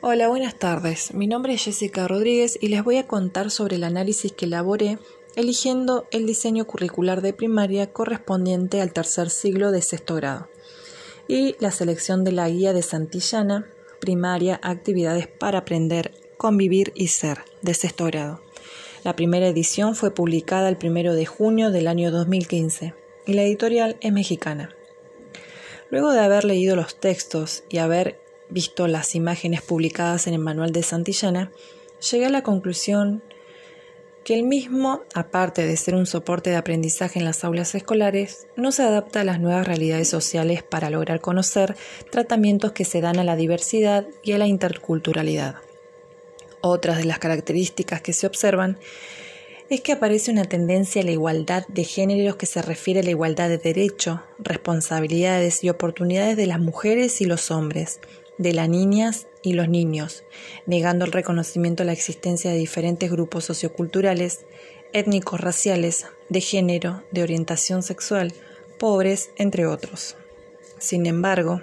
Hola, buenas tardes. Mi nombre es Jessica Rodríguez y les voy a contar sobre el análisis que elaboré eligiendo el diseño curricular de primaria correspondiente al tercer siglo de sexto grado y la selección de la guía de Santillana, primaria, actividades para aprender, convivir y ser, de sexto grado. La primera edición fue publicada el primero de junio del año 2015 y la editorial es mexicana. Luego de haber leído los textos y haber visto las imágenes publicadas en el manual de Santillana, llegué a la conclusión que el mismo, aparte de ser un soporte de aprendizaje en las aulas escolares, no se adapta a las nuevas realidades sociales para lograr conocer tratamientos que se dan a la diversidad y a la interculturalidad. Otras de las características que se observan es que aparece una tendencia a la igualdad de géneros que se refiere a la igualdad de derecho, responsabilidades y oportunidades de las mujeres y los hombres, de las niñas y los niños, negando el reconocimiento a la existencia de diferentes grupos socioculturales, étnicos, raciales, de género, de orientación sexual, pobres, entre otros. Sin embargo,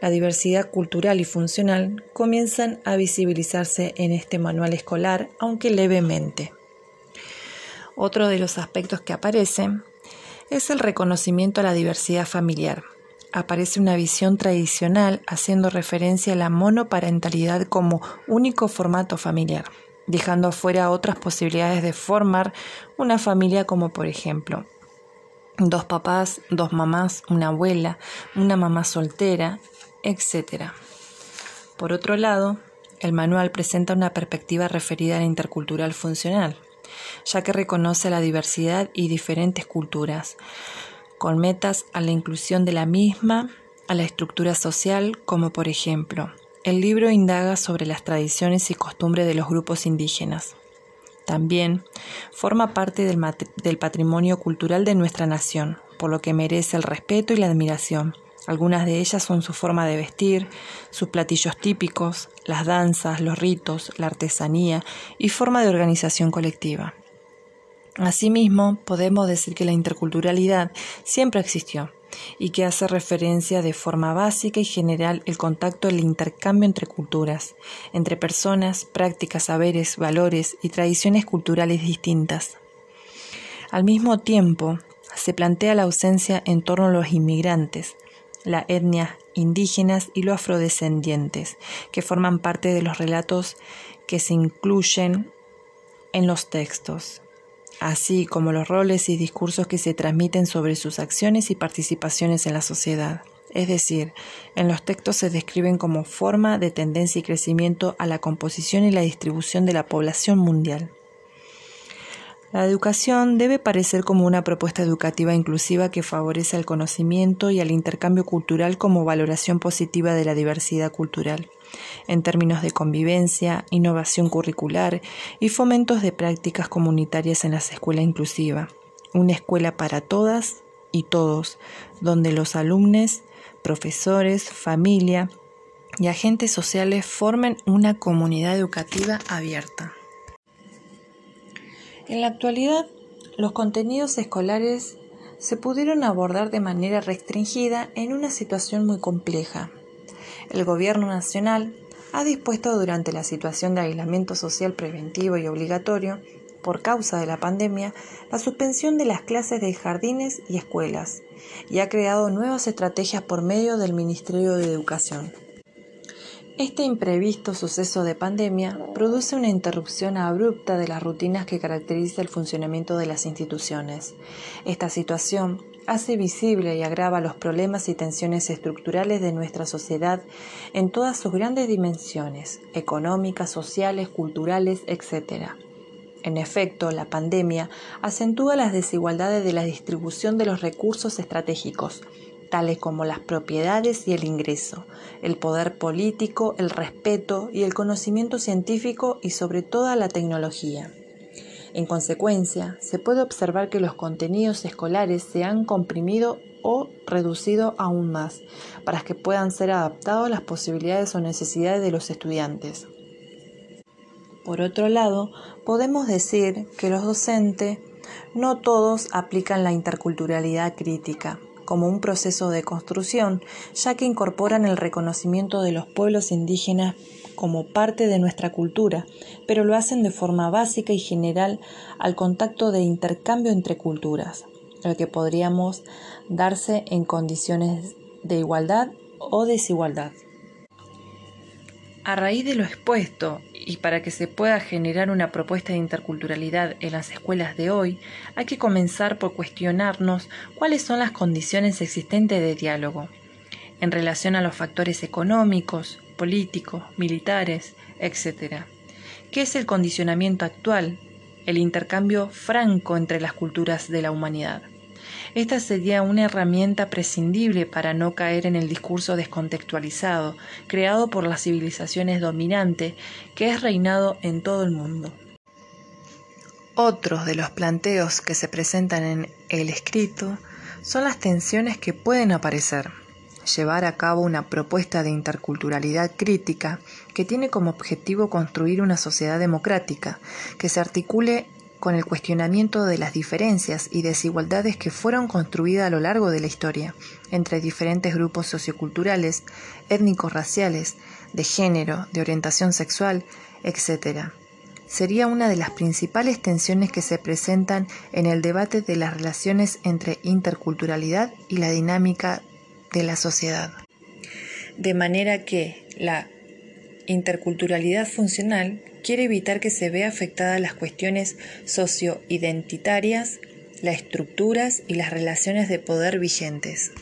la diversidad cultural y funcional comienzan a visibilizarse en este manual escolar, aunque levemente. Otro de los aspectos que aparecen es el reconocimiento a la diversidad familiar, aparece una visión tradicional haciendo referencia a la monoparentalidad como único formato familiar, dejando afuera otras posibilidades de formar una familia como por ejemplo dos papás, dos mamás, una abuela, una mamá soltera, etc. Por otro lado, el manual presenta una perspectiva referida a la intercultural funcional, ya que reconoce la diversidad y diferentes culturas, con metas a la inclusión de la misma a la estructura social, como por ejemplo, el libro indaga sobre las tradiciones y costumbres de los grupos indígenas. También forma parte del, patrimonio cultural de nuestra nación, por lo que merece el respeto y la admiración. Algunas de ellas son su forma de vestir, sus platillos típicos, las danzas, los ritos, la artesanía y forma de organización colectiva. Asimismo, podemos decir que la interculturalidad siempre existió y que hace referencia de forma básica y general el contacto, el intercambio entre culturas, entre personas, prácticas, saberes, valores y tradiciones culturales distintas. Al mismo tiempo, se plantea la ausencia en torno a los inmigrantes, la etnia indígenas y los afrodescendientes, que forman parte de los relatos que se incluyen en los textos así como los roles y discursos que se transmiten sobre sus acciones y participaciones en la sociedad. Es decir, en los textos se describen como forma de tendencia y crecimiento a la composición y la distribución de la población mundial. La educación debe parecer como una propuesta educativa inclusiva que favorece al conocimiento y al intercambio cultural como valoración positiva de la diversidad cultural en términos de convivencia, innovación curricular y fomentos de prácticas comunitarias en las escuelas inclusivas. Una escuela para todas y todos, donde los alumnos, profesores, familia y agentes sociales formen una comunidad educativa abierta. En la actualidad, los contenidos escolares se pudieron abordar de manera restringida en una situación muy compleja, el Gobierno Nacional ha dispuesto durante la situación de aislamiento social preventivo y obligatorio por causa de la pandemia la suspensión de las clases de jardines y escuelas y ha creado nuevas estrategias por medio del Ministerio de Educación. Este imprevisto suceso de pandemia produce una interrupción abrupta de las rutinas que caracteriza el funcionamiento de las instituciones. Esta situación hace visible y agrava los problemas y tensiones estructurales de nuestra sociedad en todas sus grandes dimensiones, económicas, sociales, culturales, etc. En efecto, la pandemia acentúa las desigualdades de la distribución de los recursos estratégicos, tales como las propiedades y el ingreso, el poder político, el respeto y el conocimiento científico y sobre todo la tecnología. En consecuencia, se puede observar que los contenidos escolares se han comprimido o reducido aún más para que puedan ser adaptados a las posibilidades o necesidades de los estudiantes. Por otro lado, podemos decir que los docentes no todos aplican la interculturalidad crítica, como un proceso de construcción, ya que incorporan el reconocimiento de los pueblos indígenas como parte de nuestra cultura, pero lo hacen de forma básica y general al contacto de intercambio entre culturas, el que podríamos darse en condiciones de igualdad o desigualdad. A raíz de lo expuesto y para que se pueda generar una propuesta de interculturalidad en las escuelas de hoy, hay que comenzar por cuestionarnos cuáles son las condiciones existentes de diálogo en relación a los factores económicos, políticos, militares, etc. ¿Qué es el condicionamiento actual? El intercambio franco entre las culturas de la humanidad. Esta sería una herramienta prescindible para no caer en el discurso descontextualizado creado por las civilizaciones dominantes que es reinado en todo el mundo. Otros de los planteos que se presentan en el escrito son las tensiones que pueden aparecer. Llevar a cabo una propuesta de interculturalidad crítica que tiene como objetivo construir una sociedad democrática que se articule con el cuestionamiento de las diferencias y desigualdades que fueron construidas a lo largo de la historia entre diferentes grupos socioculturales, étnicos raciales, de género, de orientación sexual, etc. Sería una de las principales tensiones que se presentan en el debate de las relaciones entre interculturalidad y la dinámica de la sociedad. De manera que la interculturalidad funcional quiere evitar que se vea afectadas las cuestiones socioidentitarias, las estructuras y las relaciones de poder vigentes.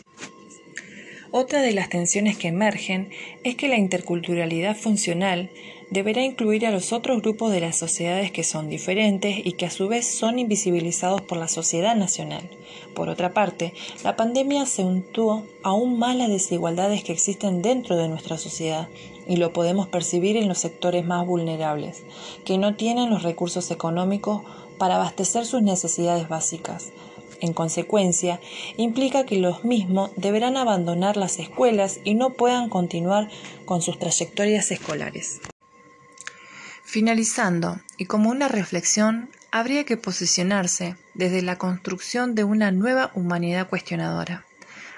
Otra de las tensiones que emergen es que la interculturalidad funcional deberá incluir a los otros grupos de las sociedades que son diferentes y que a su vez son invisibilizados por la sociedad nacional. Por otra parte, la pandemia acentuó aún más las desigualdades que existen dentro de nuestra sociedad y lo podemos percibir en los sectores más vulnerables, que no tienen los recursos económicos para abastecer sus necesidades básicas. En consecuencia, implica que los mismos deberán abandonar las escuelas y no puedan continuar con sus trayectorias escolares. Finalizando, y como una reflexión, habría que posicionarse desde la construcción de una nueva humanidad cuestionadora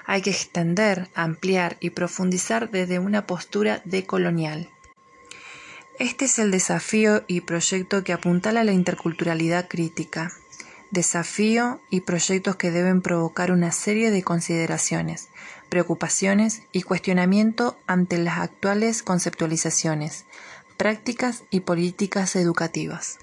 hay que extender, ampliar y profundizar desde una postura decolonial. Este es el desafío y proyecto que apuntala la interculturalidad crítica. Desafío y proyectos que deben provocar una serie de consideraciones, preocupaciones y cuestionamiento ante las actuales conceptualizaciones, prácticas y políticas educativas.